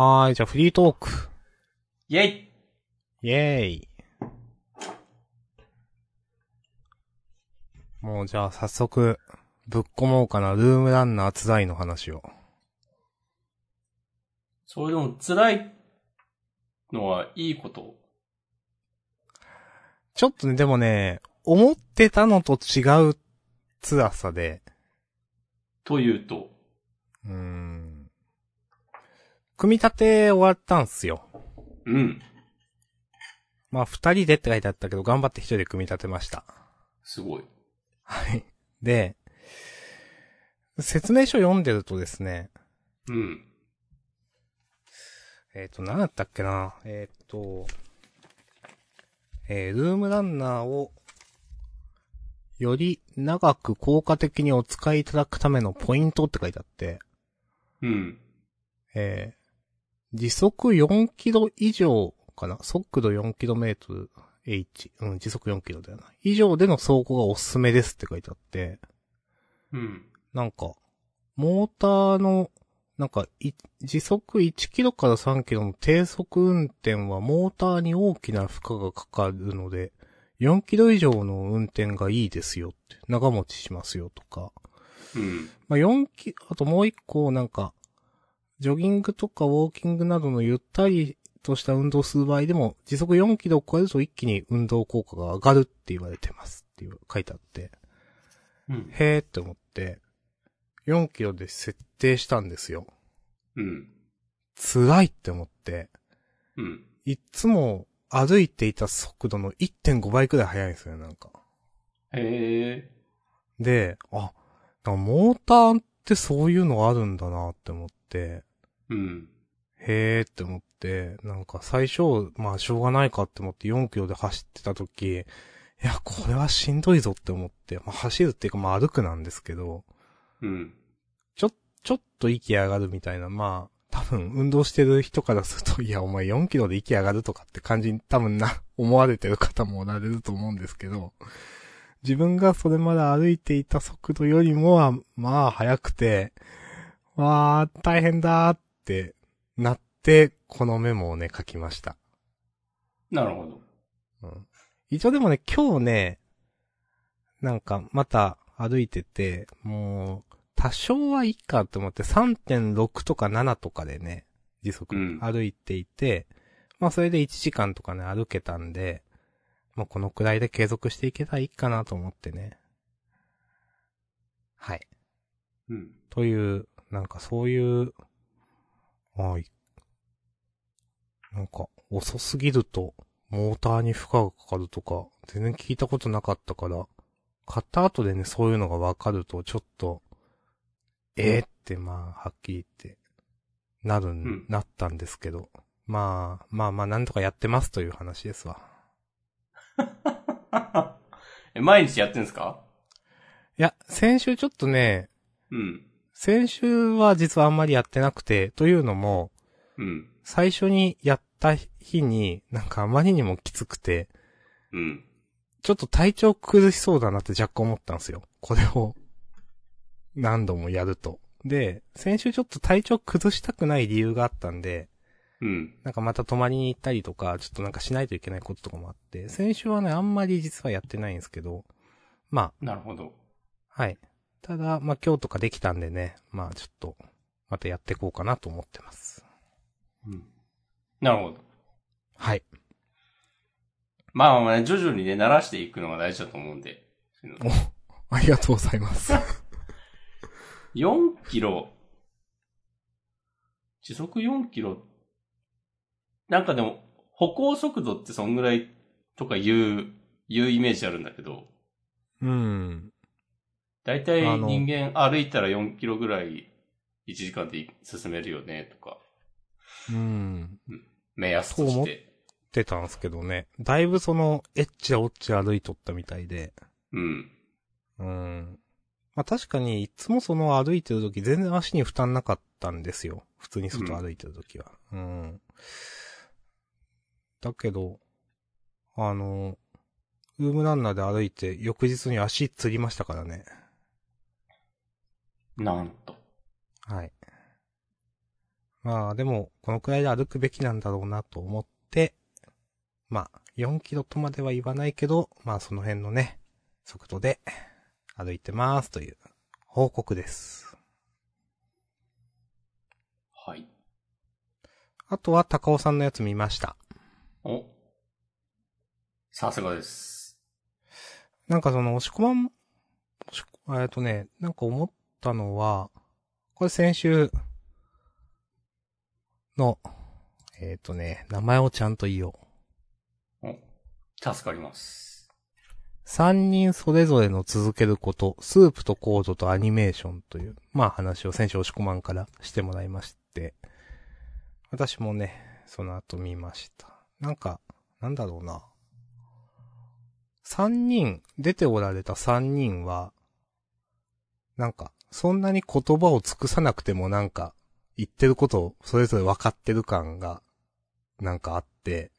はーい、じゃあフリートーク。イェイイェーイ。もうじゃあ早速、ぶっ込もうかな、ルームランナー辛いの話を。それでも辛いのはいいこと。ちょっとね、でもね、思ってたのと違う辛さで、というと。うーん。組み立て終わったんすよ。うん。まあ、二人でって書いてあったけど、頑張って一人で組み立てました。すごい。はい。で、説明書読んでるとですね、うん。えっ、と、何だったっけなえっ、と、えールームランナーを、より長く効果的にお使いいただくためのポイントって書いてあって、うん。えー時速4キロ以上かな？速度4キロメートル H。うん、時速4キロだよな。以上での走行がおすすめですって書いてあって、うん。なんか、モーターの、なんか、い時速1キロから3キロの低速運転はモーターに大きな負荷がかかるので、4キロ以上の運転がいいですよって、長持ちしますよとか。うん。まあ、4キ、あともう一個なんか、ジョギングとかウォーキングなどのゆったりとした運動する場合でも、時速4キロを超えると一気に運動効果が上がるって言われてますっていう書いてあって。うん。へーって思って、4キロで設定したんですよ。うん。辛いって思って、うん。いっつも歩いていた速度の1.5倍くらい速いんですよ、なんか。へえ。で、あ、モーターってそういうのあるんだなって思って、うん。へーって思って、なんか最初、まあしょうがないかって思って4キロで走ってた時、いや、これはしんどいぞって思って、まあ走るっていうかまあ歩くなんですけど、うん。ちょ、ちょっと息上がるみたいな、まあ、多分運動してる人からすると、いや、お前4キロで息上がるとかって感じに多分な、思われてる方もおられると思うんですけど、自分がそれまで歩いていた速度よりもは、まあ、速くて、わー、大変だーってなって、このメモをね、書きました。なるほど。うん。一応でもね、今日ね、なんか、また歩いてて、もう、多少はいいかと思って3.6とか7とかでね、時速うん歩いていて、まあそれで1時間とかね、歩けたんで、もうこのくらいで継続していけたらいいかなと思ってね。はい。うん。という、なんかそういう、はい。なんか、遅すぎると、モーターに負荷がかかるとか、全然聞いたことなかったから、買った後でね、そういうのがわかると、ちょっと、えー、って、まあ、はっきり言って、なるん、んなったんですけど、まあ、まあまあ、なんとかやってますという話ですわ。え、毎日やってんすか？いや、先週ちょっとね、うん。先週は実はあんまりやってなくて、というのも、うん。最初にやった日に、なんかあまりにもきつくて、うん。ちょっと体調崩しそうだなって若干思ったんですよ。これを、何度もやると。で、先週ちょっと体調崩したくない理由があったんで、うん。なんかまた泊まりに行ったりとか、ちょっとなんかしないといけないこととかもあって、先週はね、あんまり実はやってないんですけど、まなるほど。あ、はい。ただ、まあ今日とかできたんでね、まあちょっと、またやっていこうかなと思ってます。うん。なるほど。はい。まあまあまあ、徐々にね、慣らしていくのが大事だと思うんで。お、ありがとうございます。4キロ。時速4キロ。なんかでも、歩行速度ってそんぐらいとか言う、言うイメージあるんだけど、うん。だいたいあの人間歩いたら4キロぐらい1時間で進めるよね、とか、うん。目安として。ってたんですけどね。だいぶその、エッチあおっち歩いとったみたいで。うん。うん。まあ確かに、いつもその歩いてる時全然足に負担なかったんですよ。普通に外歩いてる時は。うん。だけど、あの、ルームランナーで歩いて翌日に足つりましたからね。なんと。はい。まあでも、このくらいで歩くべきなんだろうなと思って、まあ、4キロとまでは言わないけど、まあその辺のね、速度で歩いてますという報告です。はい。あとは高尾さんのやつ見ました。お。さすがです。なんかその、押し込まん、押しえっとね、なんか思ったのは、これ先週の、えっ、とね、名前をちゃんと言おう。お。助かります。三人それぞれの続けること、スープとコードとアニメーションという、まあ話を先週押し込まんからしてもらいまして、私もね、その後見ました。なんか、なんだろうな。三人、出ておられた三人は、なんか、そんなに言葉を尽くさなくてもなんか、言ってることをそれぞれ分かってる感が、なんかあって、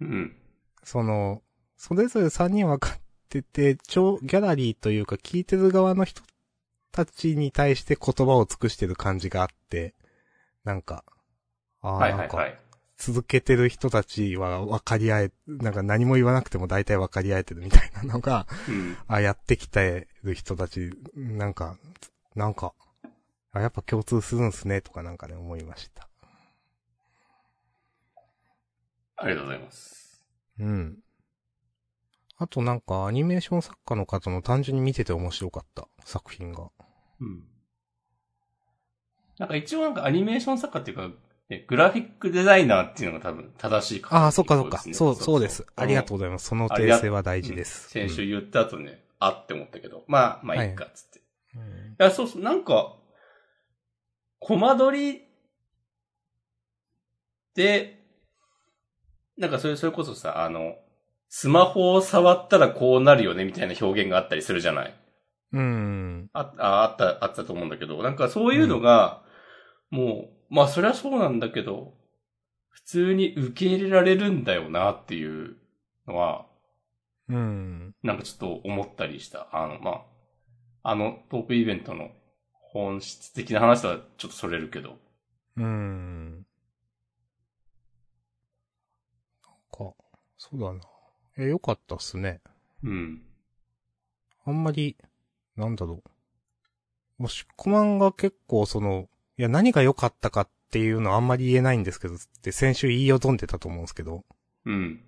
うん。その、それぞれ3人分かってて、超ギャラリーというか聞いてる側の人たちに対して言葉を尽くしてる感じがあって、なんか、ああ、はいなんか。続けてる人たちは分かり合え、なんか何も言わなくても大体分かり合えてるみたいなのが、うん。あやってきてる人たち、なんか、なんか、あ、やっぱ共通するんすね、とかなんかね、思いました。ありがとうございます。うん。あとなんかアニメーション作家の方の単純に見てて面白かった作品が。うん。なんか一応なんかアニメーション作家っていうか、ねグラフィックデザイナーっていうのが多分正しいかああ、そっかそっか。ねそう、そうです。ありがとううございます。その訂正は大事です。先週言った後ね、あって思ったけど、まあ、まあいいか、つっ。や、そうそう、なんか、コマ撮りで、なんかそれ、それこそさ、あの、スマホを触ったらこうなるよね、みたいな表現があったりするじゃない？うん。あ、ああった、あったと思うんだけど、なんかそういうのが、もう、まあそりゃそうなんだけど、普通に受け入れられるんだよなっていうのは、うん。なんかちょっと思ったりした。あの、まあ、あのトークイベントの本質的な話とはちょっとそれるけど。うん。なんか、そうだな。え、よかったっすね。うん。あんまり、なんだろう。もしこまんが結構その、いや何が良かったかっていうのはあんまり言えないんですけど、って先週言いよどんでたと思うんですけど、うん。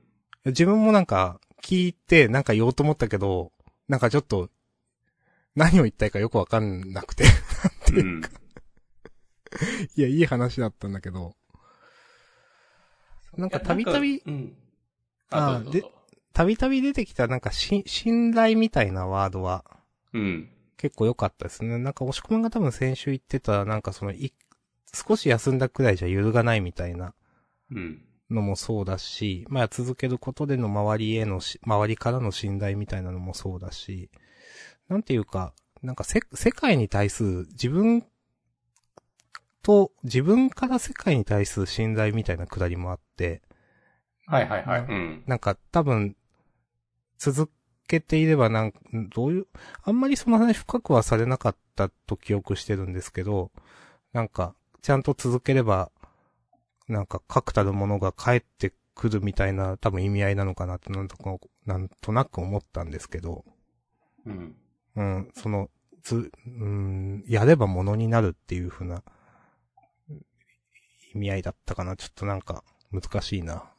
自分もなんか聞いてなんか言おうと思ったけど、なんかちょっと、何を言いたいかよくわかんなくて。うん。いや、いい話だったんだけど、なんかたびたび、うん。ああ、どうぞどうぞたびたび出てきたなんかし、信頼みたいなワードは、うん。結構良かったですね。なんか、押し込まんが多分先週言ってた、なんかその、い、少し休んだくらいじゃ揺るがないみたいなうん。のもそうだし、まあ続けることでの周りへのし、周りからの信頼みたいなのもそうだし、なんていうか、なんかせ、世界に対する自分と、自分から世界に対する信頼みたいなくだりもあって、はいはいはい。うん。なんか多分、続けていればなんどういう、あんまりその話深くはされなかったと記憶してるんですけど、なんか、ちゃんと続ければ、なんか確たるものが返ってくるみたいな多分意味合いなのかなってなんとか、なんとなく思ったんですけど、うん。うん、その、つ、うん、やればものになるっていう風な意味合いだったかな。ちょっとなんか難しいな。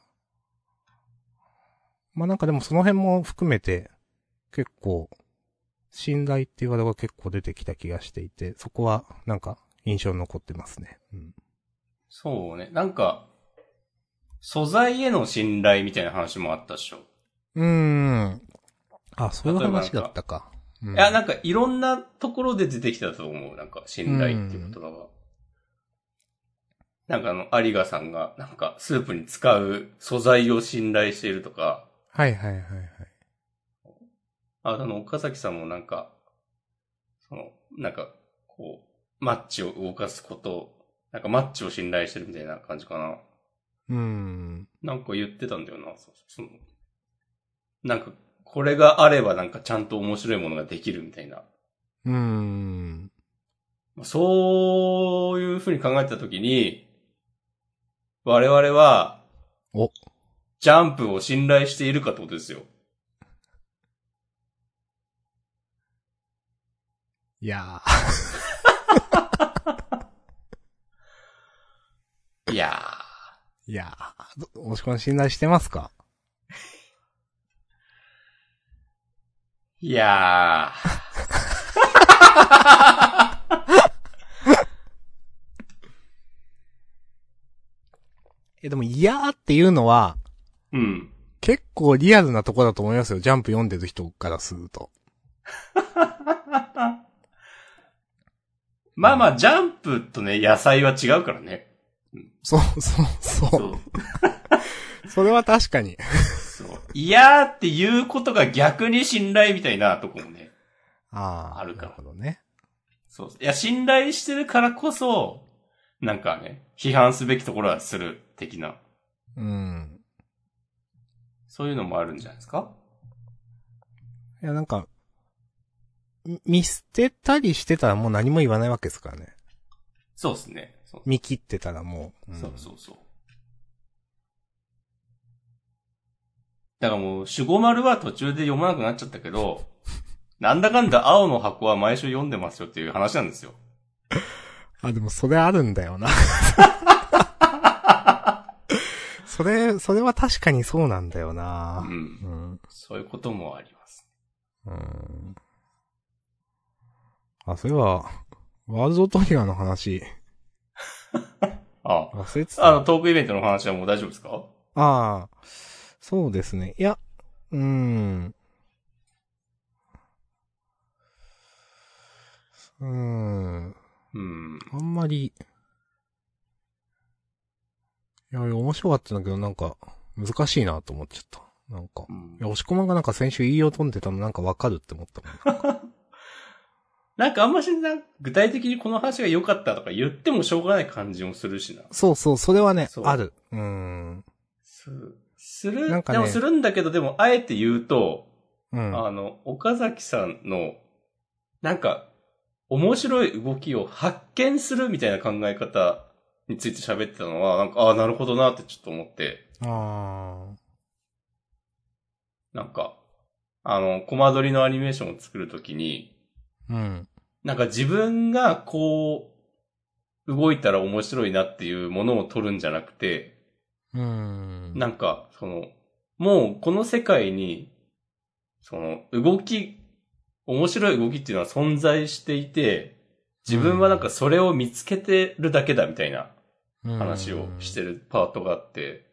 まあなんかでもその辺も含めて結構信頼っていうワードが結構出てきた気がしていて、そこはなんか印象に残ってますね。うん。そうね。なんか、素材への信頼みたいな話もあったでしょ。うーん。あ、そういう話だったか。うんいや、なんかいろんなところで出てきたと思う。なんか、信頼っていう言葉が。なんかあの、有賀さんが、なんか、スープに使う素材を信頼しているとか、はいはいはいはい。あの、岡崎さんもなんか、その、なんか、こう、マッチを動かすこと、なんかマッチを信頼してるみたいな感じかな。うーん。なんか言ってたんだよな、その、なんか、これがあればなんかちゃんと面白いものができるみたいな。うーん。そういうふうに考えたときに、我々は、お、ジャンプを信頼しているかってことですよ。いやいやー、いやー、どもしこん信頼してますか？いや え、でも、いやーっていうのは、ー。うん。結構リアルなとこだと思いますよ。ジャンプ読んでる人からすると。まあまあ、ジャンプとね、野菜は違うからね。そう、そう、そう。そう。それは確かに。いやーっていうことが逆に信頼みたいなとこもね。ああ。あるからなるほどね。そう。いや、信頼してるからこそ、なんかね、批判すべきところはする、的な。うん。そういうのもあるんじゃないですか？いや、なんか、み見捨てたりしてたらもう何も言わないわけですからね。そうですね。見切ってたらもう。んそうそうそう。だからもう、守護丸は途中で読まなくなっちゃったけど、なんだかんだ青の箱は毎週読んでますよっていう話なんですよ。あ、でもそれあるんだよな。それ、それは確かにそうなんだよう。な。うんん。そういうこともあります。うん。あ、そういえば、ワールドトリガーの話、あ忘れてた。あの、トークイベントの話はもう大丈夫ですか？ああ、そうですね。いや、うーん。うーん。うん。あんまり、いや、面白かったんだけど、なんか、難しいなと思っちゃった。なんか。うんいや、押し込まんがなんか先週言いを飛んでたのなんかわかるって思ったもん。なんかあんましな、具体的にこの話が良かったとか言ってもしょうがない感じもするしな。そうそう、それはねある。うーん。すする、なんかねでもするんだけど、でもあえて言うと、うん。あの、岡崎さんの、なんか、面白い動きを発見するみたいな考え方について喋ってたのは、なんか、ああ、なるほどなってちょっと思って、あなんか、あの、コマ撮りのアニメーションを作るときに、ー。うん。なんか自分がこう、動いたら面白いなっていうものを撮るんじゃなくて、うーん。なんか、その、もうこの世界に、その、動き、面白い動きっていうのは存在していて、自分はなんかそれを見つけてるだけだみたいな話をしてるパートがあって、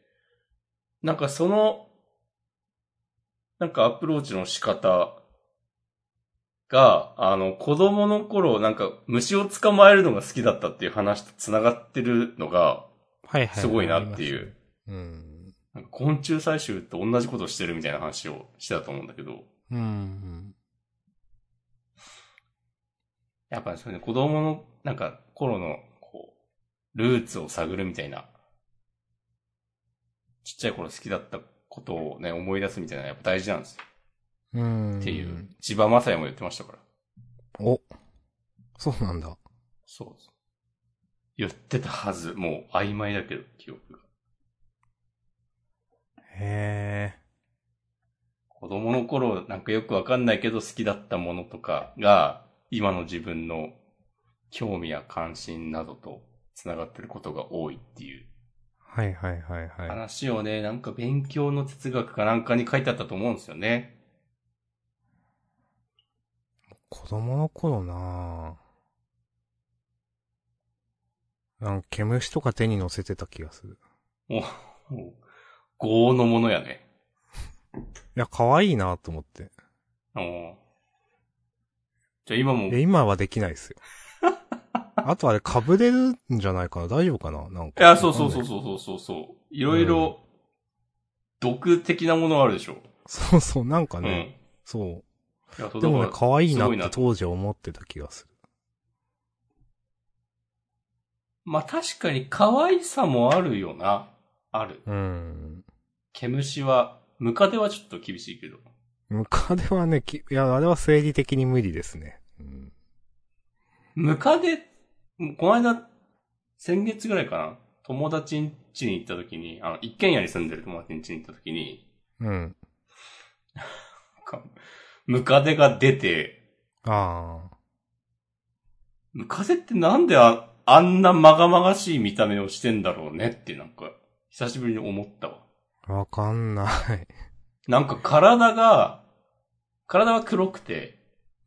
なんかその、なんかアプローチの仕方が、あの、子供の頃、なんか虫を捕まえるのが好きだったっていう話と繋がってるのが。すごいなっていう。うん。なんか昆虫採集と同じことをしてるみたいな話をしてたと思うんだけど、うん。やっぱりそれね、子供の、なんか、頃の、こう、ルーツを探るみたいな、ちっちゃい頃好きだったことをね、思い出すみたいなやっぱ大事なんですよ。うん。っていう。。千葉雅也も言ってましたから。お。そうなんだ。そう。言ってたはず。もう曖昧だけど、記憶が。へえ。子供の頃、なんかよくわかんないけど好きだったものとかが、今の自分の興味や関心などと繋がってることが多いっていうはいはいはいはい。話をね、なんか勉強の哲学かなんかに書いてあったと思うんですよね。子供の頃なぁ。なんか、毛虫とか手に乗せてた気がする。もう、もう、業のものやね。いや、可愛いなと思って。うんじゃあ今も今はできないですよ。あとあれ、被れるんじゃないかな？大丈夫かな？なんか。いや、そうそうそうう。そうそうそうそう。いろいろ、毒的なものあるでしょ。そうそう、なんかうん。ね、そう。いやそうでもね、可愛いなって当時は思ってた気がする。まあ確かに可愛さもあるよな。ある。うん。毛虫は、ムカデはちょっと厳しいけど。ムカデはね、きいや、あれは生理的に無理ですね。うん。ムカデ、この間、先月ぐらいかな友達ん家に行った時に、あの、一軒家に住んでる友達ん家に行った時に、うん。ムカデが出て、ああ。ムカデってなんであ、あんなまがまがしい見た目をしてんだろうねってなんか、久しぶりに思ったわ。わかんない。なんか体が、体は黒くて、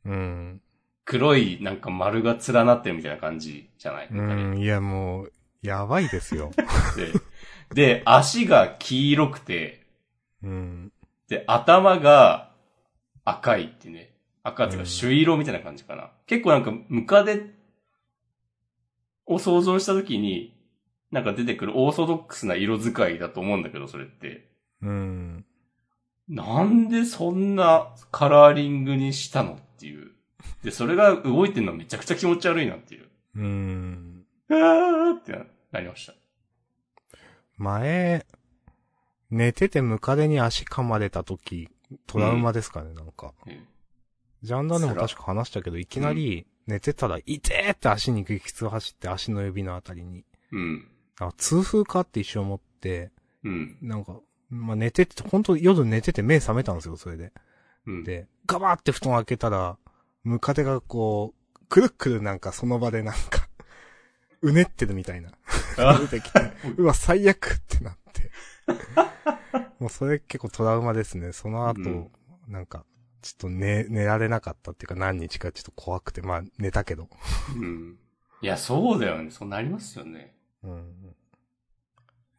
うん。黒いなんか丸が連なってるみたいな感じじゃない、うん、いやもう、やばいですよ。で、で、足が黄色くて、うん。で、頭が赤いってね。赤っていううんか、朱色みたいな感じかな。結構なんか、ムカデを想像したときに、なんか出てくるオーソドックスな色使いだと思うんだけど、それって。うん。なんでそんなカラーリングにしたのっていう。で、それが動いてるのめちゃくちゃ気持ち悪いなっていう。うん。あーってななりました。前、寝ててムカデに足噛まれた時、トラウマですかね、なんか。うんジャンダンでも確か話したけど、いきなり寝てたら、いてーって足に激痛走って足の指のあたりに。うん。あ、痛風かって一瞬思って、うん。なんか、まあ、寝てて、本当夜寝てて目覚めたんですよ、それで。うん。で、ガバーって布団開けたら、ムカデがこう、くるくるなんかその場でなんか、うねってるみたいな。てきて、うわ、最悪ってなって。もうそれ結構トラウマですね。その後、うんなんか、ちょっと寝、寝られなかったっていうか何日かちょっと怖くて、まあ寝たけど。うん。いや、そうだよね。そうなりますよね。うん。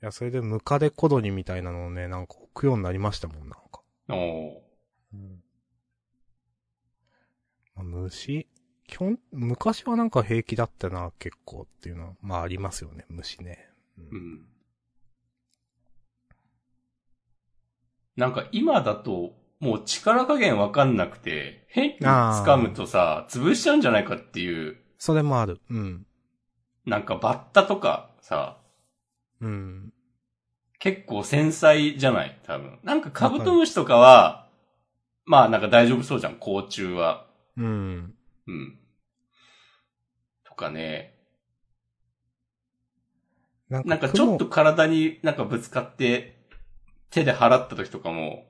いや、それでムカデコドニみたいなのをね、なんか置くようになりましたもん、なんか。おーうん。まあ、虫？基本、昔はなんか平気だったな、結構っていうのは、まあありますよね、虫ね。うんうん。なんか今だと、もう力加減わかんなくて、変に掴むとさ、潰しちゃうんじゃないかっていう、それもある。うん。なんかバッタとかさ、うん。結構繊細じゃない？多分。なんかカブトムシとかは、まあなんか大丈夫そうじゃん、甲虫は。うん。うん。とかね。なんなんかちょっと体になんかぶつかって、手で払った時とかも、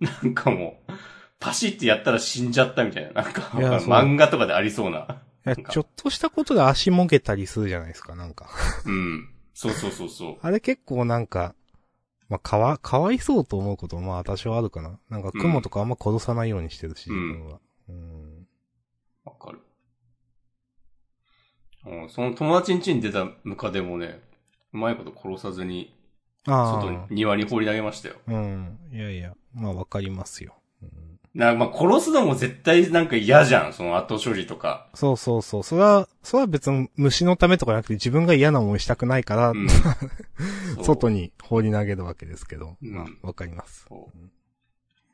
なんかもう、パシってやったら死んじゃったみたいな。なんか、漫画とかでありそうな。ちょっとしたことで足もげたりするじゃないですか、なんか。うん。そうそうそうそう。あれ結構なんか、まあ、かわ、かわいそうと思うこともまあ多少あるかな。なんか雲とかあんま殺さないようにしてるし、うん自分は。うん。わかる。うん、その友達ん家に出たムカデもね、うまいこと殺さずに、あ外にあ。、庭に放り投げましたよ。うん。いやいや、まあわかりますよ。うんな、まあ、殺すのも絶対なんか嫌じゃん、その後処理とか。そうそうそう。それは、それは別に虫のためとかじゃなくて自分が嫌な思いしたくないから、うん。外に。に放り投げるわけですけど。うんまあ、わかります。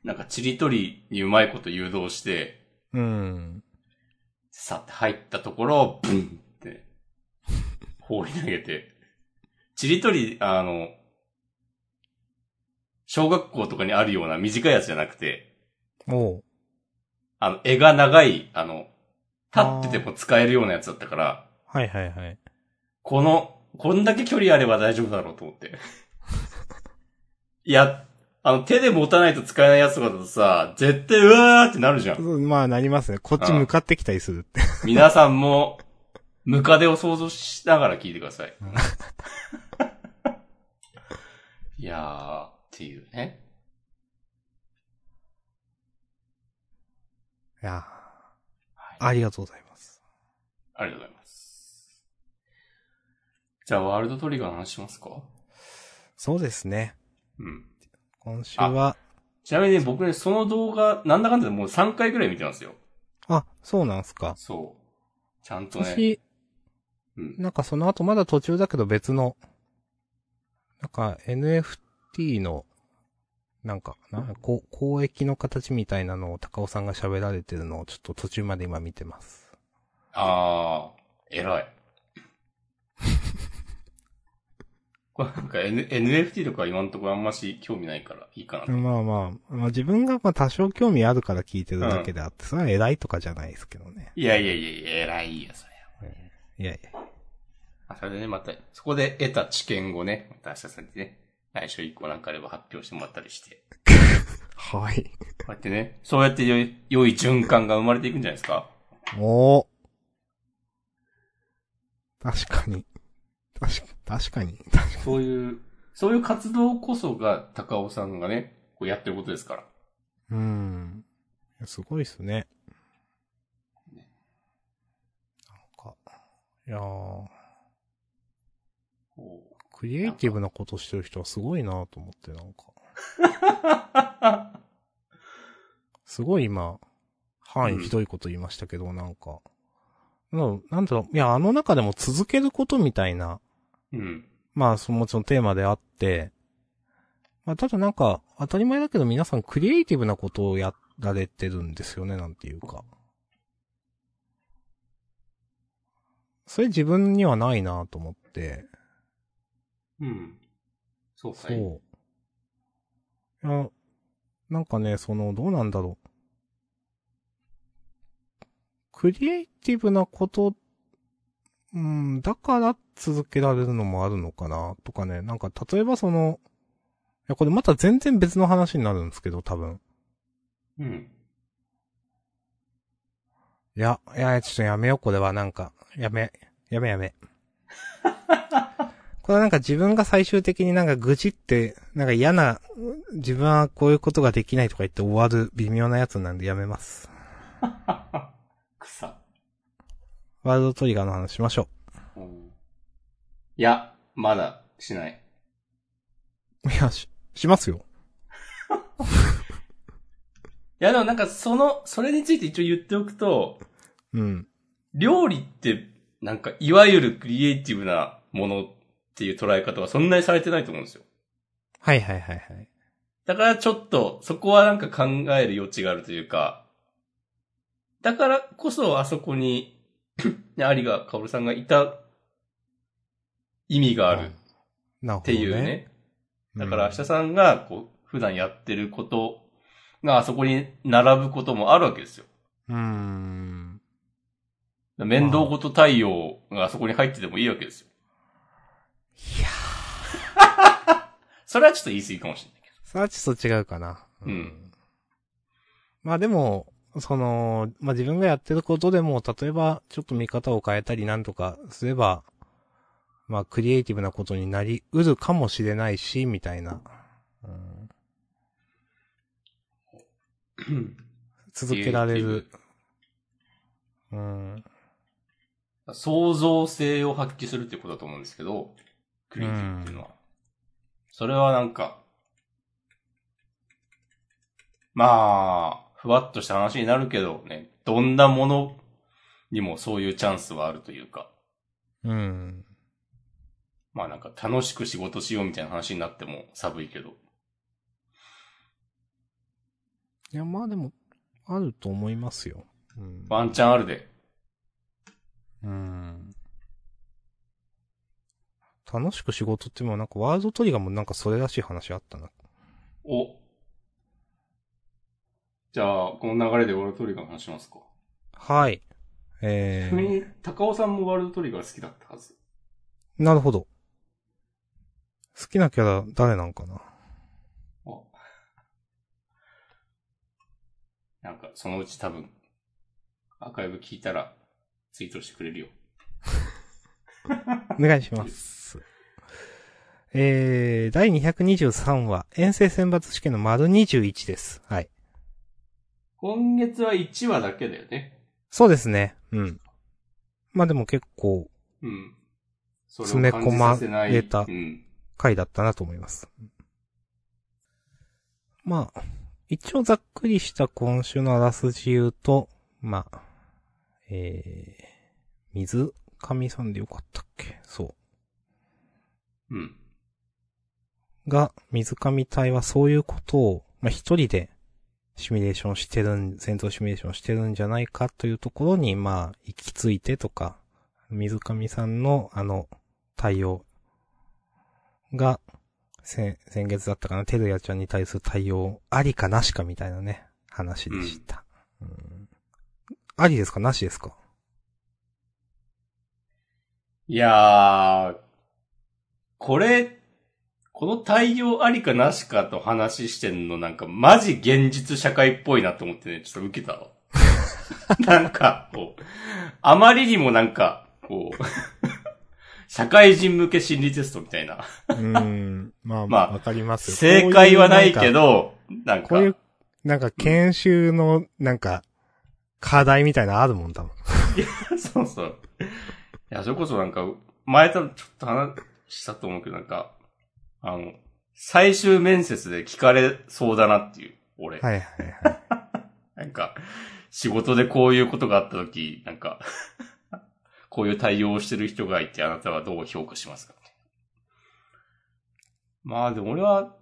なんか、ちりとりにうまいこと誘導して、うん。さって入ったところを、ブンって、放り投げて。ちりとり、あの、小学校とかにあるような短いやつじゃなくて、おう。あの、絵が長い、あの、立ってても使えるようなやつだったから、はいはいはい。この、こんだけ距離あれば大丈夫だろうと思って。い や、あの、手で持たないと使えないやつとかだとさ、絶対うわーってなるじゃん。まあなりますね。こっち向かってきたりするって。皆さんも、ムカデを想像しながら聞いてください。いやー、っていうね。いやはい、ありがとうございます。ありがとうございます。じゃあ、ワールドトリガーの話しますか？そうですね。うん。今週は、ちなみにね僕ね、その動画、なんだかんだでもう3回ぐらい見てますよ。あ、そうなんすか。そう。ちゃんとね。私、うん。なんかその後まだ途中だけど別の、なんか NFT の、なんか、なこう交易の形みたいなのを高尾さんが喋られてるのをちょっと途中まで今見てます。あー、偉い。これなんか、N、NFT とか今のところあんまし興味ないからいいかなと。まあまあ、まあ自分がまあ多少興味あるから聞いてるだけであって、それは偉いとかじゃないですけどね。いやいやいやいや、偉いよ、それ。いやいや。あそれでね、また、そこで得た知見をね、また明日さんにね、来週以降なんかあれば発表してもらったりして。はい。こうやってね、そうやって良い良い循環が生まれていくんじゃないですか？おー。確かに。確か、確かに。確かそういう、そういう活動こそが高尾さんがね、こうやってることですから。うーん。すごいっすね。なんか、いやー、こクリエイティブなことしてる人はすごいなと思って、なんか。う すごい今、範囲ひどいこと言いましたけど、なんか。ななんだろう、いや、あの中でも続けることみたいな、うん。まあ、そのもちろんテーマであって、まあ、ただなんか、当たり前だけど皆さんクリエイティブなことをやられてるんですよね、なんていうか。それ自分にはないなと思って、うん。そうかい。そう。いや、なんかね、その、どうなんだろう。クリエイティブなこと、うん、だから続けられるのもあるのかな、とかね。なんか、例えばその、いや、これまた全然別の話になるんですけど、多分。うん。いや、いや、ちょっとやめよう、これは、なんか、やめ、やめやめ。これはなんか自分が最終的になんか愚痴って、なんか嫌な、自分はこういうことができないとか言って終わる微妙なやつなんでやめます。草。ワールドトリガーの話しましょうんいや、まだしない。う。いや、し、しますよ。いや、でもなんかその、それについて一応言っておくと、うん。料理って、なんか、いわゆるクリエイティブなものっていう捉え方はそんなにされてないと思うんですよ。はいはいはいはい。だからちょっと、そこはなんか考える余地があるというか、だからこそあそこに、ね有賀薫さんがいた意味がある。っていうね。だから明日んさんが、こう、普段やってることがあそこに並ぶこともあるわけですよ。うーん。面倒事対応があそこに入っててもいいわけですよ。いやそれはちょっと言い過ぎかもしれないけそれはちょっと違うかな。うん。まあでも、その、まあ自分がやってることでも、例えば、ちょっと見方を変えたりなんとかすれば、まあクリエイティブなことになりうるかもしれないし、みたいな。うんど。続けられる。うん。創造性を発揮するってことだと思うんですけど、クリエイティブっていうのは。それはなんか、まあ、ふわっとした話になるけどね、どんなものにもそういうチャンスはあるというか、うん。まあなんか楽しく仕事しようみたいな話になっても寒いけど。いや、まあでも、あると思いますよ。うん。ワンチャンあるで。うん。楽しく仕事ってもなんかワールドトリガーもなんかそれらしい話あったな。お。じゃあ、この流れでワールドトリガーの話しますか。はい。えちなみー、に、高尾さんもワールドトリガー好きだったはず。なるほど。好きなキャラ誰なんかな？おなんか、そのうち多分、アーカイブ聞いたら、ツイートしてくれるよ。お願いします。えー、第223話、遠征選抜試験の丸21です。はい。今月は1話だけだよね。そうですね。うん。まあでも結構うん。そ詰め込まれた。回だったなと思います。まあ、一応ざっくりした今週のあらすじ言うと、まあ、えー、水上さんでよかったっけ？そう。うん。が、水上隊はそういうことを、まあ、一人で、シミュレーションしてるん、戦闘シミュレーションしてるんじゃないかというところに、まあ、行き着いてとか、水上さんの、あの、対応が、先、先月だったかな、テルヤちゃんに対する対応、ありかなしかみたいなね、話でした。うんありですか？なしですか？いいやー、これ、この対応ありかなしかと話してんのなんかマジ現実社会っぽいなと思ってね、ちょっと受けたわ。なんか、こう、あまりにもなんか、こう、社会人向け心理テストみたいな。うーん。まあ、まあわかりますよ。正解はないけど。ど、なんか、こういう、なんか研修の、なんか、課題みたいなのあるもん、多分。そうそう。いや、それこそなんか、前多分ちょっと話したと思うけど、なんか、あの、最終面接で聞かれそうだなっていう、俺。はいはいはい。なんか、仕事でこういうことがあったとき、なんか、こういう対応をしてる人がいて、あなたはどう評価しますか？まあでも俺は、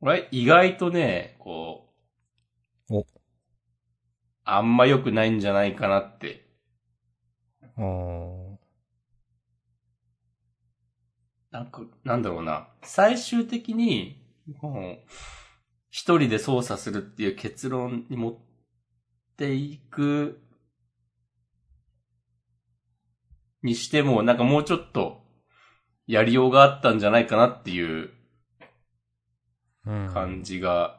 俺は意外とね、こう、おあんま良くないんじゃないかなってあーなんか、なんだろうな。最終的に、もう一人で操作するっていう結論に持っていく、にしても、なんかもうちょっと、やりようがあったんじゃないかなっていう。感じが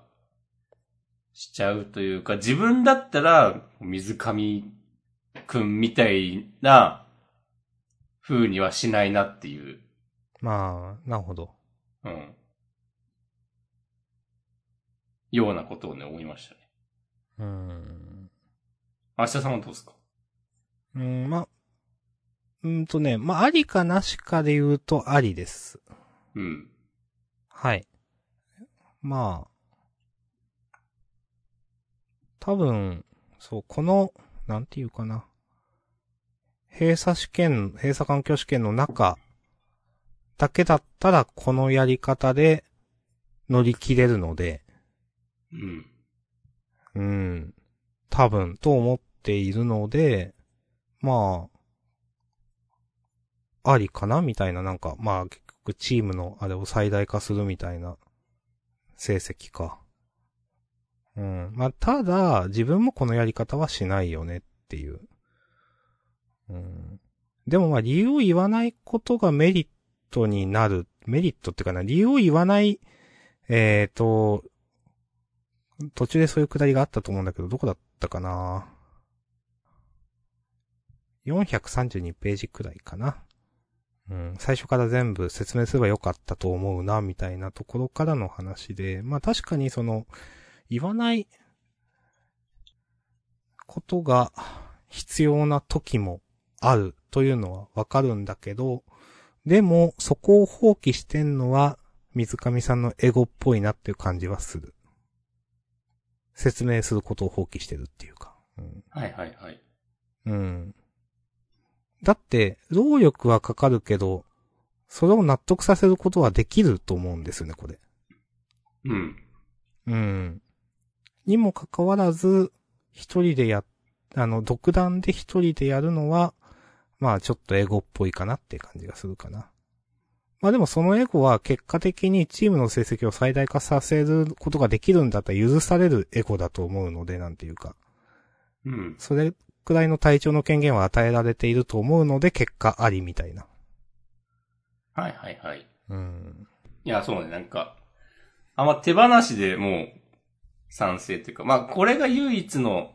しちゃうというか、自分だったら、水上くんみたいな風にはしないなっていう。まあ、なるほど。うん。ようなことをね、思いましたね。うーん。明日さんはどうですか？うん、まあ、うーんとね、まあ、ありかなしかで言うとありです。うん。はい。まあ、多分、そう、この、なんていうかな。閉鎖試験、閉鎖環境試験の中だけだったらこのやり方で乗り切れるので、うん。うん。多分、と思っているので、まあ、ありかなみたいな、なんか、まあ、結局チームのあれを最大化するみたいな成績か。うん。まあ、ただ、自分もこのやり方はしないよねっていう。うん。でもまあ、理由を言わないことがメリットになる。メリットっていうかな、理由を言わない、えっ、と、途中でそういうくだりがあったと思うんだけど、どこだったかな？432ページくらいかな。うん、最初から全部説明すればよかったと思うな、みたいなところからの話で、まあ確かにその、言わないことが必要な時もあるというのはわかるんだけど、でもそこを放棄してんのは水上さんのエゴっぽいなっていう感じはする。説明することを放棄してるっていうか。うんはいはいはい。うん。だって、労力はかかるけど、それを納得させることはできると思うんですよね、これ。うん。うん。にもかかわらず、一人でや、あの、独断で一人でやるのは、まあちょっとエゴっぽいかなって感じがするかな。まあでもそのエゴは結果的にチームの成績を最大化させることができるんだったら許されるエゴだと思うので、なんていうか。うん。それくらいの体調の権限は与えられていると思うので、結果ありみたいな。はいはいはい。うん。いや、そうね、なんか、あんま手放しでもう、賛成っていうか、まあ、これが唯一の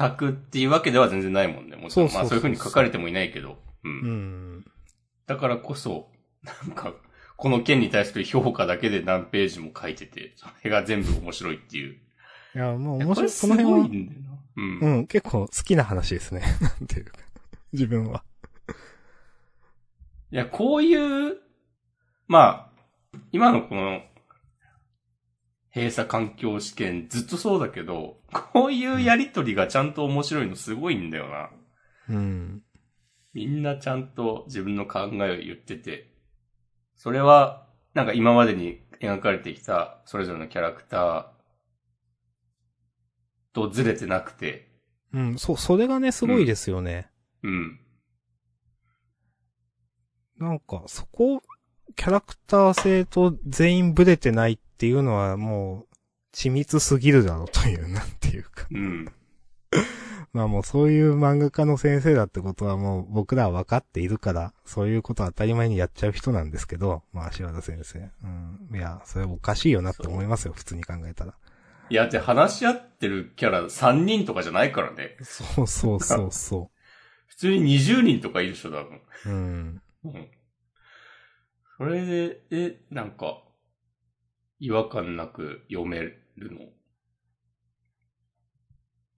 卓っていうわけでは全然ないもんね。もちろん、まあそういう風に書かれてもいないけど。うん。うん。だからこそ、なんか、この件に対する評価だけで何ページも書いてて、それが全部面白いっていう。いや、もう面白い。この辺は。うん。うん、結構好きな話ですね。なんていうか。自分は。いや、こういう、まあ、今のこの、閉鎖環境試験ずっとそうだけど、こういうやりとりがちゃんと面白いのすごいんだよな。うん。みんなちゃんと自分の考えを言ってて、それは、なんか今までに描かれてきたそれぞれのキャラクターとずれてなくて、うん、そう、それがね、すごいですよね。うん。なんか、そこ、キャラクター性と全員ブレてないっていうのはもう、緻密すぎるだろうという、なんていうか。うん。まあもうそういう漫画家の先生だってことはもう僕らは分かっているから、そういうことは当たり前にやっちゃう人なんですけど、まあ足和田先生。うん。いや、それおかしいよなって思いますよ、普通に考えたら。いや、で、話し合ってるキャラ3人とかじゃないからね。そうそうそうそ 普通に20人とかいるでしょ、多分。う。うん。うん。それで、え、なんか、違和感なく読めるの？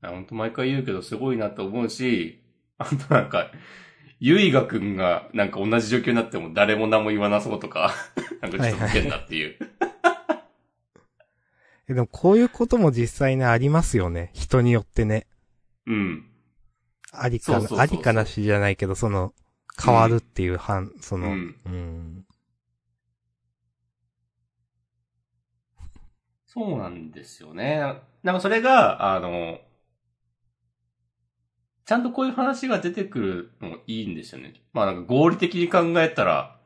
あほんと毎回言うけどすごいなと思うし、あとなんか、ゆいがくんがなんか同じ状況になっても誰も何も言わなそうとか、なんかちょっと変だっていう。え、でもこういうことも実際ね、ありますよね。人によってね。うん。ありかな、ありかなしじゃないけど、その、変わるっていう反、その、うんうん。そうなんですよね。なんかそれが、あの、ちゃんとこういう話が出てくるのもいいんですよね。まあなんか合理的に考えたら、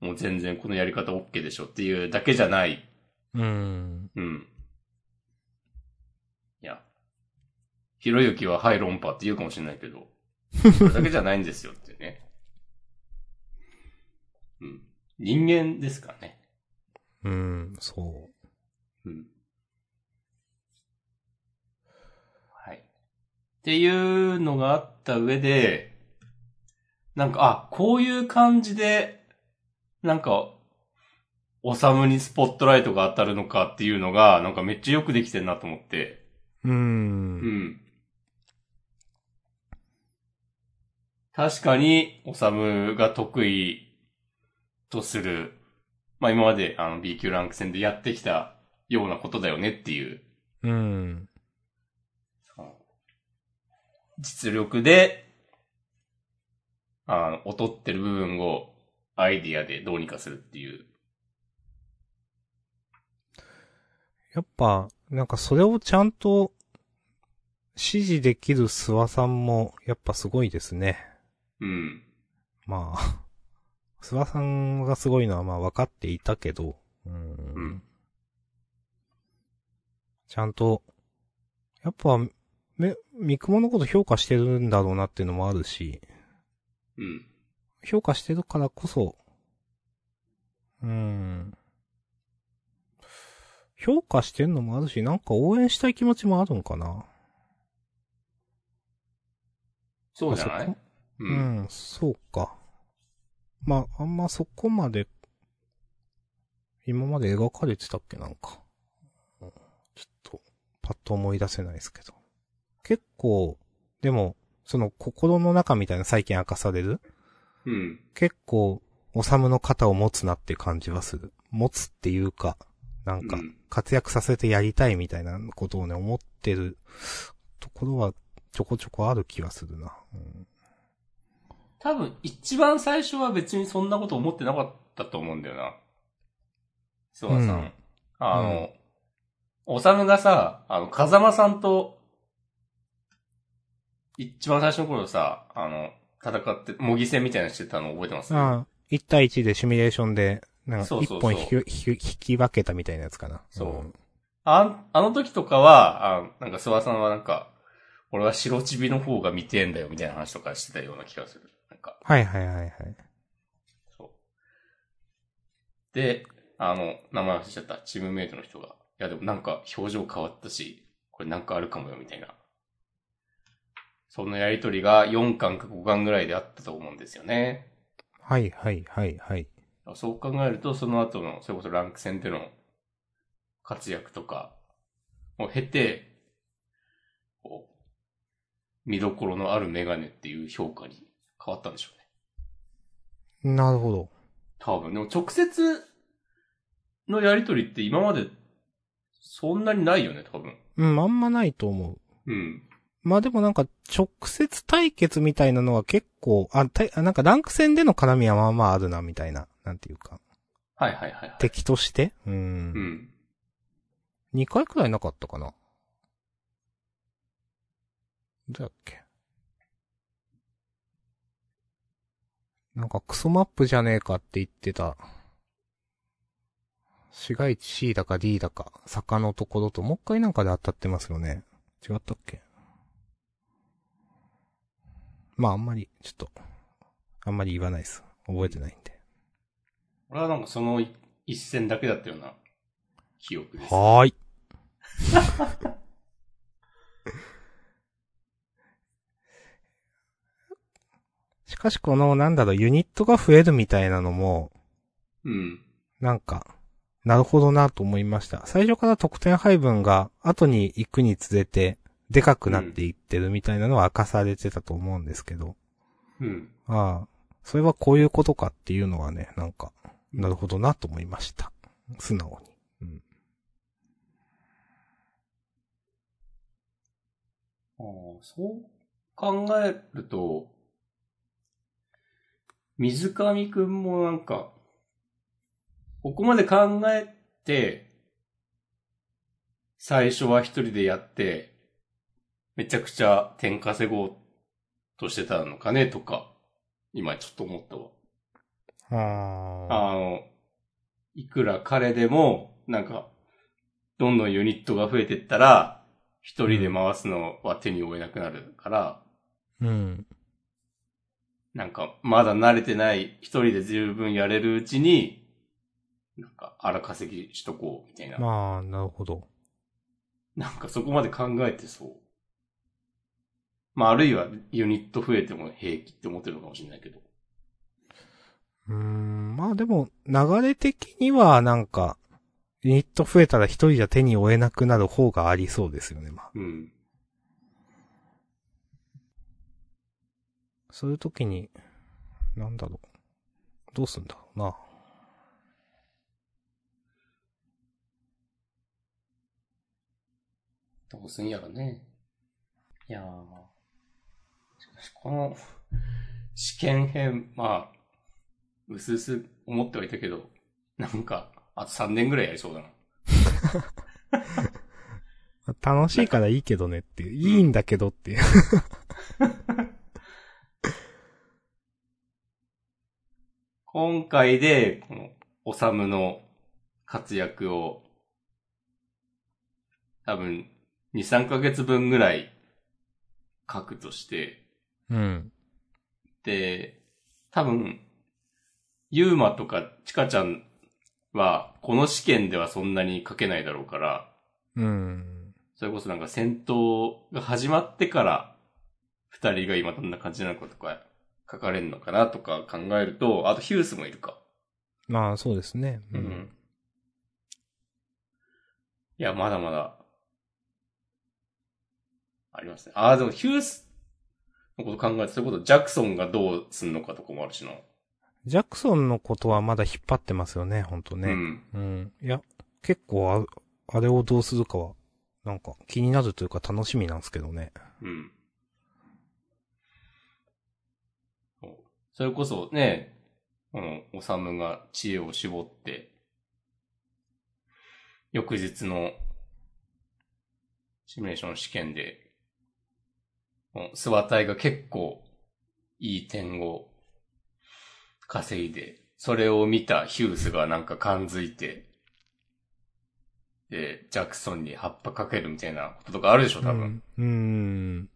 もう全然このやり方 OK でしょっていうだけじゃない。うん。うん。いや。ひろゆきははい論破って言うかもしれないけど、それだけじゃないんですよってね。うん。人間ですからね。うん、そうん。はい。っていうのがあった上で、なんか、あ、こういう感じで、なんか、おさむにスポットライトが当たるのかっていうのが、なんかめっちゃよくできてんなと思って。う。う。うんん。確かに、おさむが得意とする、まあ今まであの B 級ランク戦でやってきたようなことだよねっていう、うん。実力で、あの、劣ってる部分をアイディアでどうにかするっていう。やっぱ、なんかそれをちゃんと、指示できる諏訪さんも、やっぱすごいですね。うん。まあ、諏訪さんがすごいのはまあ分かっていたけど、うん。うんちゃんと、やっぱ、め、三雲のこと評価してるんだろうなっていうのもあるし、うん。評価してるからこそ、うん。評価してんのもあるし、なんか応援したい気持ちもあるんかな。そうじゃない？あそこ？う。うんん、そうか。まあ、あんまそこまで、今まで描かれてたっけなんか。うんちょっと、パッと思い出せないですけど。結構、でも、その心の中みたいな最近明かされる？うん。結構、おさむの肩を持つなって感じはする。持つっていうか、なんかう、ん活躍させてやりたいみたいなことをね、思ってるところはちょこちょこある気はするな。うん多分、一番最初は別にそんなこと思ってなかったと思うんだよな。諏訪さん。うんあの、おさむがさ、あの、風間さんと、一番最初の頃さ、あの、戦って、模擬戦みたいなのしてたの覚えてます？ああ、1対1でシミュレーションで、なんか1そうそうそう本引き分けたみたいなやつかな。そうんああの時とかは、あなんか諏訪さんはなんか、俺は白チビの方が見てえんだよみたいな話とかしてたような気がする。なんか、はいはいはいはい。そう。で、あの、名前忘れちゃった、チームメイトの人が、いやでもなんか表情変わったし、これなんかあるかもよみたいな。そのやりとりが4巻か5巻ぐらいであったと思うんですよね。はいはいはいはい。そう考えると、その後の、それこそランク戦での活躍とかを経て、こう、見どころのあるメガネっていう評価に変わったんでしょうね。なるほど。多分。でも直接のやりとりって今までそんなにないよね、多分。うん、あんまないと思う。うん。まあでもなんか、直接対決みたいなのは結構、あ、たなんかランク戦での絡みはまあまああるな、みたいな。なんていうか。はいはいはい、はい。敵として？う。うんん。2回くらいなかったかな。どうやっけ？なんかクソマップじゃねえかって言ってた。市街地 C だか D だか、坂のところともう一回なんかで当たってますよね。違ったっけ？まああんまり、ちょっと、あんまり言わないです。覚えてないんで。俺はなんかそのい一戦だけだったような記憶です。はーい。しかしこの、なんだろう、ユニットが増えるみたいなのも、うん。なんか、なるほどなと思いました。最初から得点配分が後に行くにつれて、でかくなっていってるみたいなのは明かされてたと思うんですけど、うん。ああ、それはこういうことかっていうのはね、なんか、なるほどなと思いました。素直に。うん。ああ、そう考えると、水上くんもなんか、ここまで考えて、最初は一人でやって、めちゃくちゃ点稼ごうとしてたのかねとか、今ちょっと思ったわ。あの、いくら彼でも、なんか、どんどんユニットが増えてったら、一人で回すのは手に負えなくなるから、うん。なんか、まだ慣れてない一人で十分やれるうちに、なんか、荒稼ぎしとこう、みたいな。まあ、なるほど。なんかそこまで考えてそう。まあ、あるいはユニット増えても平気って思ってるのかもしれないけど。うーん、まあでも、流れ的にはなんか、ユニット増えたら一人じゃ手に負えなくなる方がありそうですよね、まあ。うん。そういう時に、なんだろう。どうすんだろうな。どうすんやろね。いやー。この、試験編、まあ、うすうす思ってはいたけど、なんか、あと3年ぐらいやりそうだな。楽しいからいいけどねっていう。いいんだけどっていう。今回で、この、おさむの活躍を、多分、2、3ヶ月分ぐらい書くとして、うん。で、多分、ゆうまとかちかちゃんは、この試験ではそんなに書けないだろうから、うん。それこそなんか戦闘が始まってから、二人が今どんな感じなのかとか、書かれるのかなとか考えると、あとヒュースもいるか。まあ、そうですね。う。うんん。いや、まだまだ、ありますね。ああ、でもヒュースのこと考えて、そういうこと、ジャクソンがどうすんのかとかもあるしな。ジャクソンのことはまだ引っ張ってますよね、ほんとね。うん。うん。いや、結構あ、あれをどうするかは、なんか気になるというか楽しみなんですけどね。うん。それこそね、この、おさむが知恵を絞って、翌日のシミュレーション試験で、このスワ隊が結構いい点を稼いで、それを見たヒュースがなんか感づいて、で、ジャクソンに葉っぱかけるみたいなこととかあるでしょ、多分。うん。うん。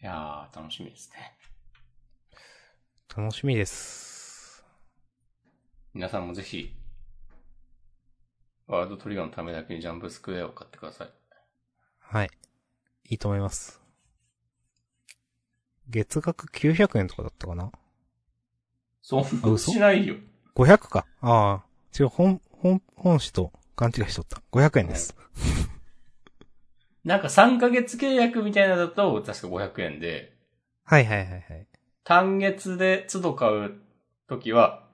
いやー、楽しみですね。楽しみです。皆さんもぜひ、ワールドトリガーのためだけにジャンプスクエアを買ってください。はい。いいと思います。月額900円とかだったかな？そんなしないよ。?500 か。ああ。違う、本、本、本誌と勘違いしとった。500円です。なんか3ヶ月契約みたいなのだと、確か500円で、はいはいはいはい。単月で都度買うときは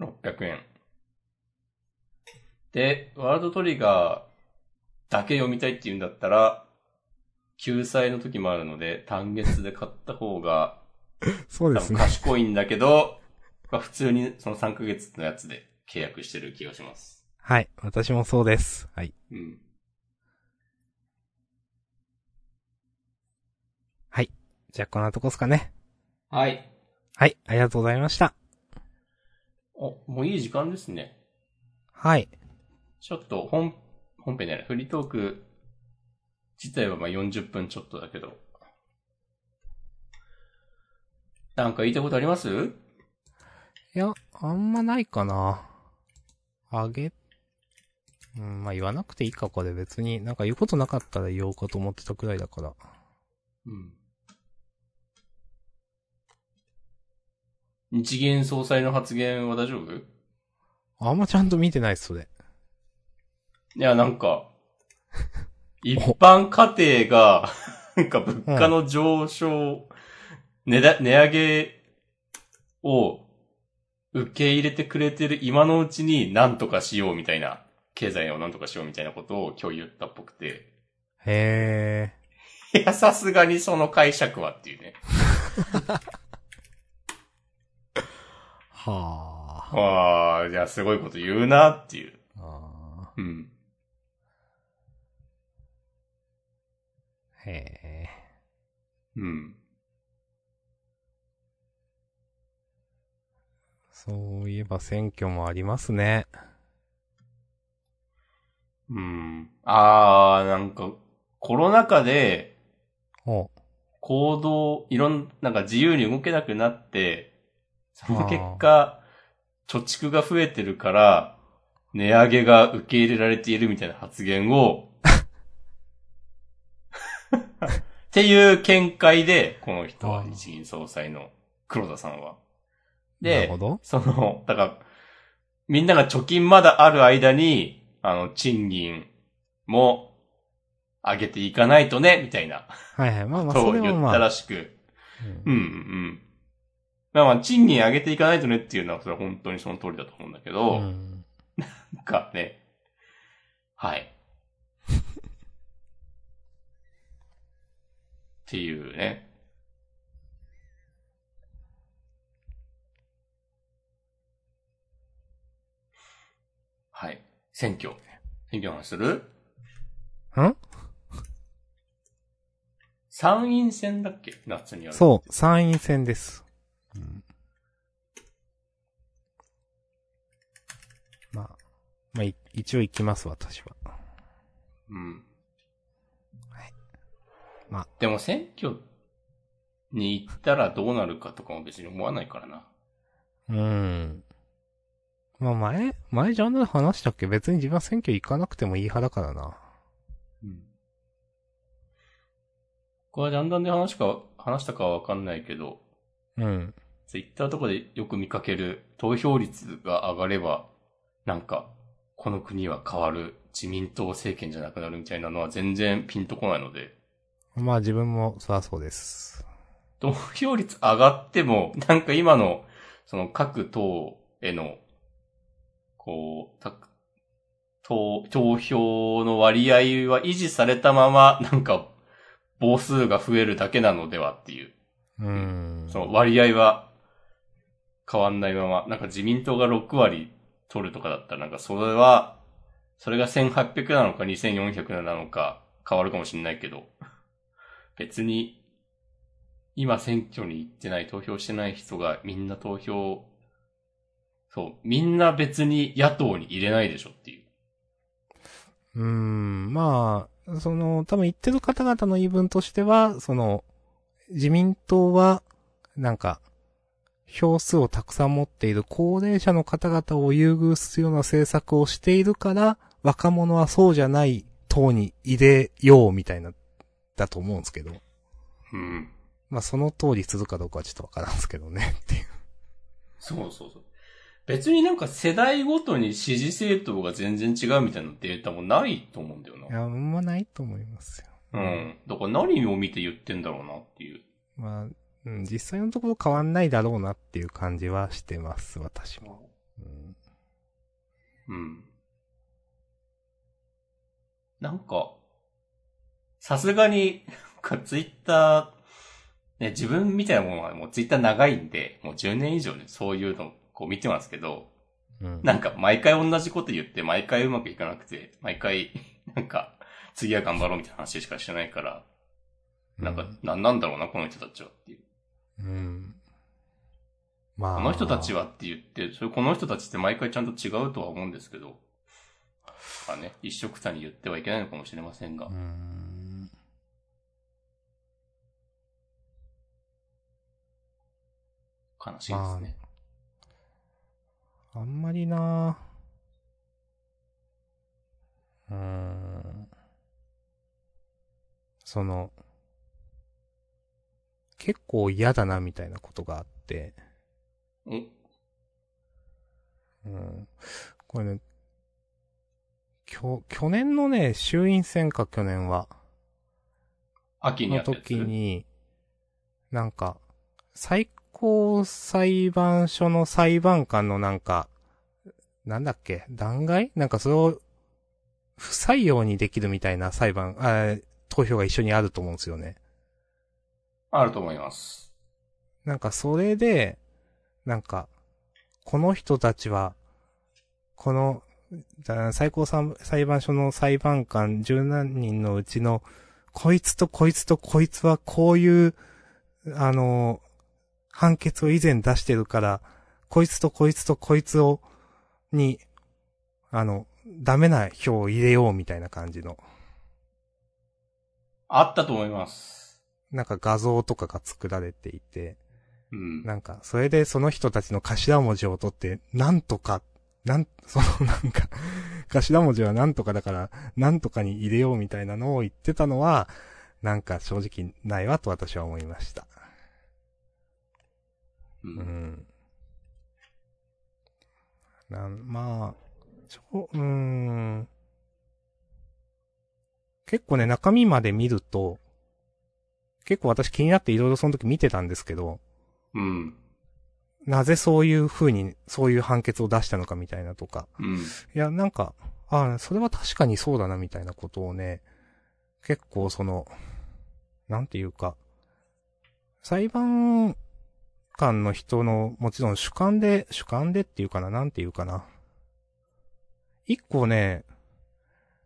600円。で、ワールドトリガーだけ読みたいって言うんだったら、救済の時もあるので、単月で買った方が そうですね。賢いんだけど、まあ普通にその3ヶ月のやつで契約してる気がします。はい。私もそうです。はい。うん。じゃあこんなとこっすかね。はい。はい。ありがとうございました。お、もういい時間ですね。はい。ちょっと本、本編じゃない、フリートーク自体はまあ40分ちょっとだけど。なんか言いたいことあります？いや、あんまないかな。あげ、うん、まあ言わなくていいか、これ別に。なんか言うことなかったら言おうかと思ってたくらいだから。うん。日銀総裁の発言は大丈夫？いあんまちゃんと見てないっす、それ。や、なんか、一般家庭が、なんか物価の上昇、値だ、値上げを受け入れてくれてる今のうちに何とかしようみたいな、経済を何とかしようみたいなことを今日言ったっぽくて、へいや、さすがにその解釈はっていうね。ー。はあ。ああ、じゃあすごいこと言うなっていう。あうん。へえ。うん。そういえば選挙もありますね。うん。ああ、なんか、コロナ禍でお、行動、いろん、なんか自由に動けなくなって、その結果、貯蓄が増えてるから、値上げが受け入れられているみたいな発言を、っていう見解で、この人は日銀総裁の黒田さんは。で。その、だから、みんなが貯金まだある間に、あの、賃金も上げていかないとね、みたいな、はいはい。まあまあ、とそれはまあ。言ったらしく。うんうん、うん。まあまあ、賃金上げていかないとねっていうのは、それは本当にその通りだと思うんだけど、うんなんかね、はい。っていうね。はい。選挙。選挙の話する？ん？参院選だっけ？夏にある。そう、参院選です。うんまあ、まあ、い一応行きます、私は。うん。はい。まあ。でも選挙に行ったらどうなるかとかも別に思わないからな。うん。まあ前、前ジャンルで話したっけ？別に自分は選挙行かなくてもいい派だからな。うん。これはジャンダンで話か、話したかはわかんないけど、うん。ツイッターとかでよく見かける投票率が上がれば、なんか、この国は変わる自民党政権じゃなくなるみたいなのは全然ピンとこないので、まあ自分もそらそうです。投票率上がっても、なんか今の、その各党への、こう、た投、投票の割合は維持されたまま、なんか、母数が増えるだけなのではっていう。うん。その割合は変わんないまま、なんか自民党が6割取るとかだったら、なんかそれは、それが1800なのか2400なのか変わるかもしれないけど、別に、今選挙に行ってない、投票してない人がみんな投票、そう、みんな別に野党に入れないでしょっていう。うーん、まあ、その、多分言ってる方々の言い分としては、その、自民党は、なんか、票数をたくさん持っている高齢者の方々を優遇するような政策をしているから、若者はそうじゃない党に入れようみたいな、だと思うんですけど。うん。まあその通りするかどうかはちょっとわからんすけどね、っていう。そうそうそう。別になんか世代ごとに支持政党が全然違うみたいなデータもないと思うんだよな。いや、あんまないと思いますよ。うん。だから何を見て言ってんだろうなっていう。まあ、うん、実際のところ変わんないだろうなっていう感じはしてます、私も。うんうん。なんか、さすがに、ツイッター、ね、自分みたいなものはもうツイッター長いんで、もう10年以上ね、そういうのこう見てますけど、うん。なんか毎回同じこと言って、毎回うまくいかなくて、毎回、なんか、次は頑張ろうみたいな話しかしてないから、なんか、なんなんだろうな、この人たちはっていう。うん。まあ。この人たちはって言って、それこの人たちって毎回ちゃんと違うとは思うんですけど、まあね、一色たに言ってはいけないのかもしれませんがう。ん。悲しいですね。あんまりなうーん。その、結構嫌だなみたいなことがあって、うん。うん。これね、きょ、去年のね、衆院選か去年は、の秋にやったやつ？時に、なんか、最高裁判所の裁判官のなんか、なんだっけ、弾劾？なんかそれを、不採用にできるみたいな裁判、あ投票が一緒にあると思うんですよね。あると思います。なんかそれで、なんか、この人たちは、この、だ最高裁裁判所の裁判官十何人のうちの、こいつとこいつとこいつはこういう、あの、判決を以前出してるから、こいつとこいつとこいつを、に、あの、ダメな票を入れようみたいな感じの、あったと思います。なんか画像とかが作られていて、うん。なんか、それでその人たちの頭文字を取って、なんとか、なん、そのなんか、頭文字はなんとかだから、なんとかに入れようみたいなのを言ってたのは、なんか正直ないわと私は思いました。う。うんん。なん、まあ、ちょ、うーん。結構ね、中身まで見ると、結構私気になっていろいろその時見てたんですけど、うん。なぜそういう風に、そういう判決を出したのかみたいなとか。うん。いや、なんか、ああ、それは確かにそうだなみたいなことをね、結構その、なんていうか、裁判官の人の、もちろん主観で、主観でっていうかな、なんていうかな。一個ね、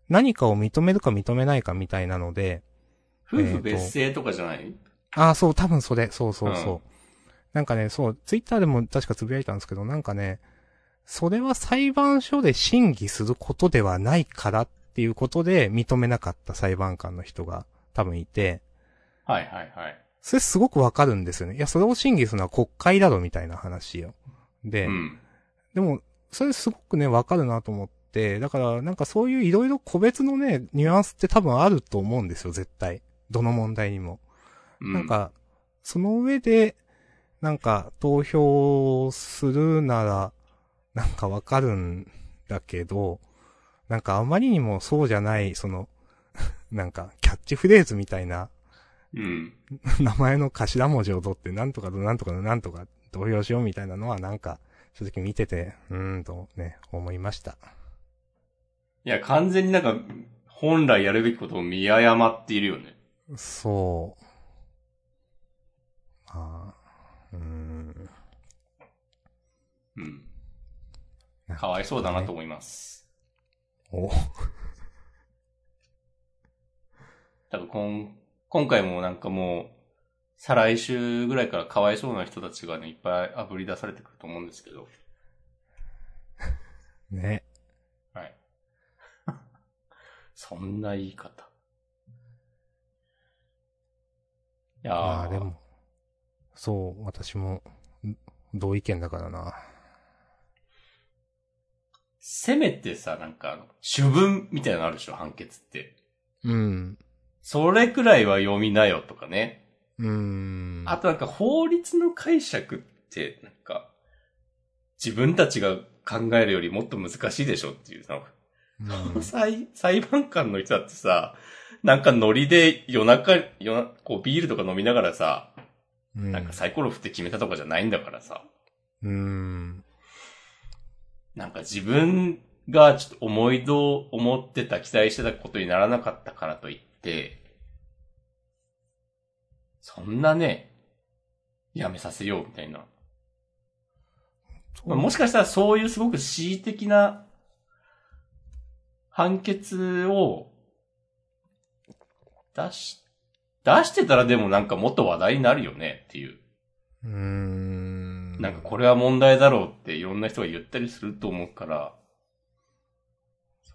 何かを認めるか認めないかみたいなので、夫婦別姓とかじゃない、ああ、そう、多分それ、そうそうそう。うんなんかね、そう、ツイッターでも確かつぶやいたんですけど、なんかね、それは裁判所で審議することではないからっていうことで認めなかった裁判官の人が多分いて、はいはいはい。それすごくわかるんですよね。いや、それを審議するのは国会だろみたいな話よ。で、うん。でも、それすごくね、わかるなと思って、だから、なんかそういういろいろ個別のね、ニュアンスって多分あると思うんですよ、絶対。どの問題にも。うん。なん、か、その上で、なんか、投票するなら、なんかわかるんだけど、なんかあまりにもそうじゃない、その、なんか、キャッチフレーズみたいな、うん。名前の頭文字を取って、なんとかとなんとかとなんとか投票しようみたいなのは、なんか、正直見てて、うーんとね、思いました。いや、完全になんか、本来やるべきことを見誤っているよね。そう。ああ、うーん。うん。かわいそうだなと思います。お、多分こん、今回もなんかもう、再来週ぐらいからかわいそうな人たちがね、いっぱい炙り出されてくると思うんですけど。ね。はい。そんな言い方。いやーああ、でも、そう、私も、ん同意見だからな。せめてさ、なんかあの、主文みたいなのあるでしょ、判決って。うん。それくらいは読みなよとかね。うーん。あとなんか法律の解釈って、なんか、自分たちが考えるよりもっと難しいでしょっていうさ、うん裁、裁判官の人だってさ、なんかノリで夜中、夜なこうビールとか飲みながらさ、うん。なんかサイコロ振って決めたとかじゃないんだからさ、うーん。なんか自分がちょっと思いど思ってた、期待してたことにならなかったからといって、そんなね、やめさせようみたいな。まあもしかしたらそういうすごく恣意的な判決を出し、出してたらでもなんかもっと話題になるよねっていう。うーん。なんかこれは問題だろうっていろんな人が言ったりすると思うから、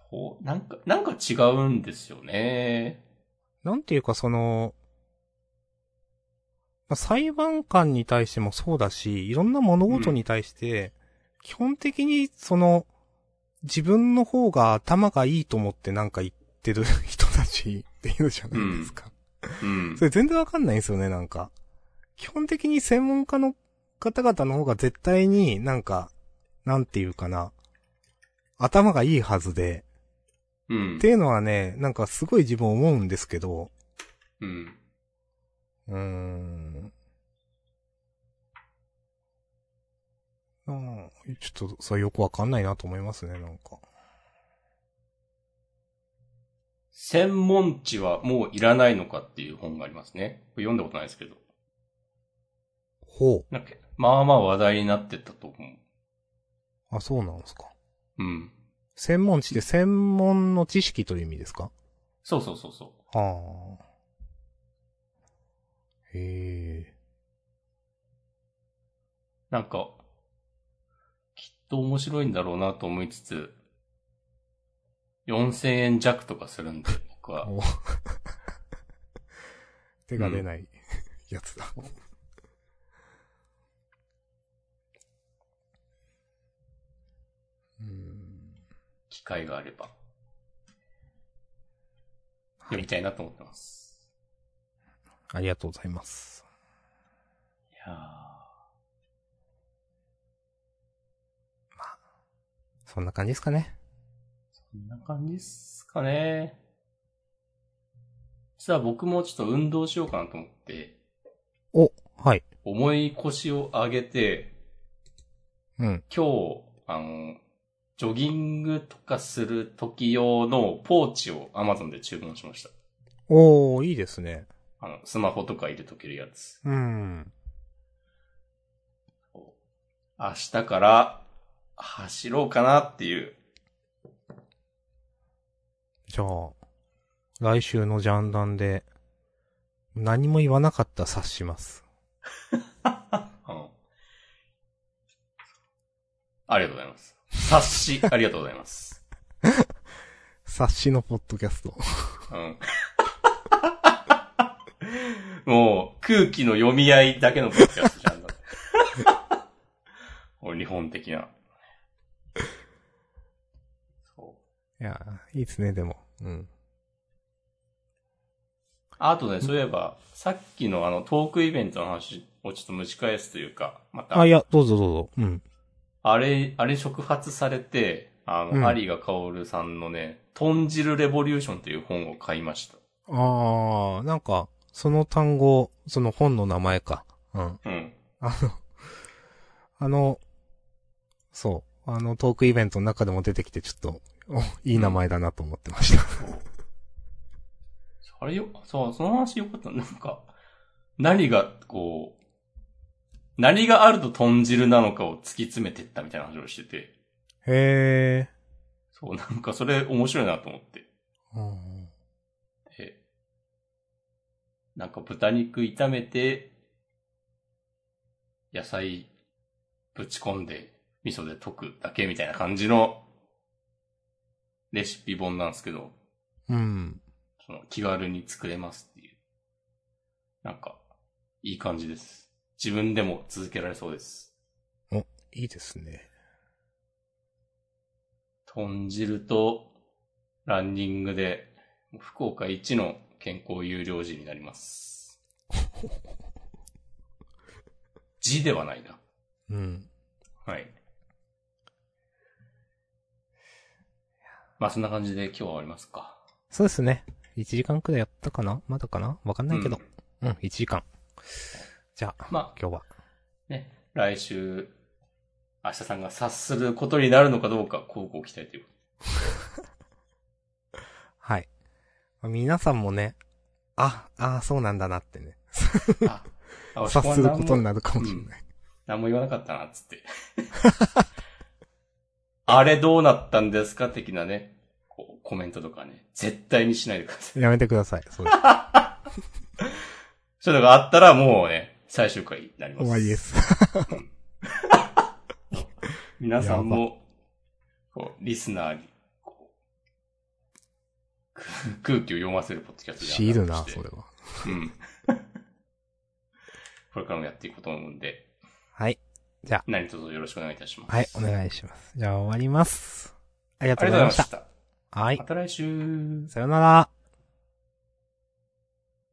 そう、なんか、なんか違うんですよね。なんていうかその、まあ、裁判官に対してもそうだし、いろんな物事に対して、基本的にその、自分の方が頭がいいと思ってなんか言ってる 人たちっていうじゃないですか。うんそ。れ全然わかんないんですよね、なんか。基本的に専門家の方々の方が絶対になんか、なんていうかな、頭がいいはずで、うんって。いうのはね、なんかすごい自分思うんですけど、うん。うーん。うん。ちょっと、それよくわかんないなと思いますね、なんか。専門知はもういらないのかっていう本がありますね。これ読んだことないですけど。ほなんか、まあまあ話題になってたと思う。う。あ、そうなんですか。うん。専門知って専門の知識という意味ですか？そうそうそうそう。はあ。へえ。なんか、きっと面白いんだろうなと思いつつ、4000円弱とかするんで、僕は。お 手が出ないやつだ。うん。機会があれば、読みたいなと思ってます。ありがとうございます。いやそんな感じですかね。ー、こんな感じですかね。実は僕もちょっと運動しようかなと思って、お、はい。重い腰を上げて、うん。今日、あの、ジョギングとかする時用のポーチを Amazon で注文しました。おー、いいですね。あの、スマホとか入れとけるやつ。うん。明日から走ろうかなっていう。じゃあ、来週のジャンダンで、何も言わなかったら察します。うんありがとうございます。察し、ありがとうございます。察しのポッドキャスト。うん。もう、空気の読み合いだけのポッドキャストじゃんだ。これ日本的な。そう。いや、いいですね、でも。うん。あとね、そういえば、さっきのあの、トークイベントの話をちょっと蒸し返すというか、また、あ、いや、どうぞどうぞ。うん。あれ、あれ触発されて、あの、うん有賀薫さんのね、豚汁レボリューションという本を買いました。あー、なんか、その単語、その本の名前か。うん。うん。あの、あの、そう。あのトークイベントの中でも出てきてちょっと、おいい名前だなと思ってました。あれよ、そう、その話よかった。なんか、何が、こう、何があると豚汁なのかを突き詰めてったみたいな話をしてて、へそう、なんかそれ面白いなと思って。ー。うんで、なんか豚肉炒めて、野菜ぶち込んで、味噌で溶くだけみたいな感じのレシピ本なんですけど、うん。その気軽に作れますっていう。なんか、いい感じです。自分でも続けられそうです。いいですね。豚汁とランニングで、福岡一の健康有料児になります。字ではないな。うん。はい。まあそんな感じで今日は終わりますか。そうですね。1時間くらいやったかな？まだかな？わかんないけど。うん、1時間。じゃあ、ま今日は。あね、来週、明日さんが察することになるのかどうか、こうご期待というこ はい。皆さんもね、あ、あそうなんだなってね、察することにななるかもしれない。何も言わなかったな、つって。あれどうなったんですか的なね、こうコメントとかね、絶対にしないでください。やめてください。そうですそういうのがあったらもうね、最終回になります。終わりです。皆さんも、こう、リスナーに、こう、空空気を読ませるポッドキャストで強いるな、それは。うん。これからもやっていこうと思うんで、はい。何卒よろしくお願いいたします。はい、お願いします。じゃあ終わります。ありがとうございました。した。はいま。た来週。さよなら。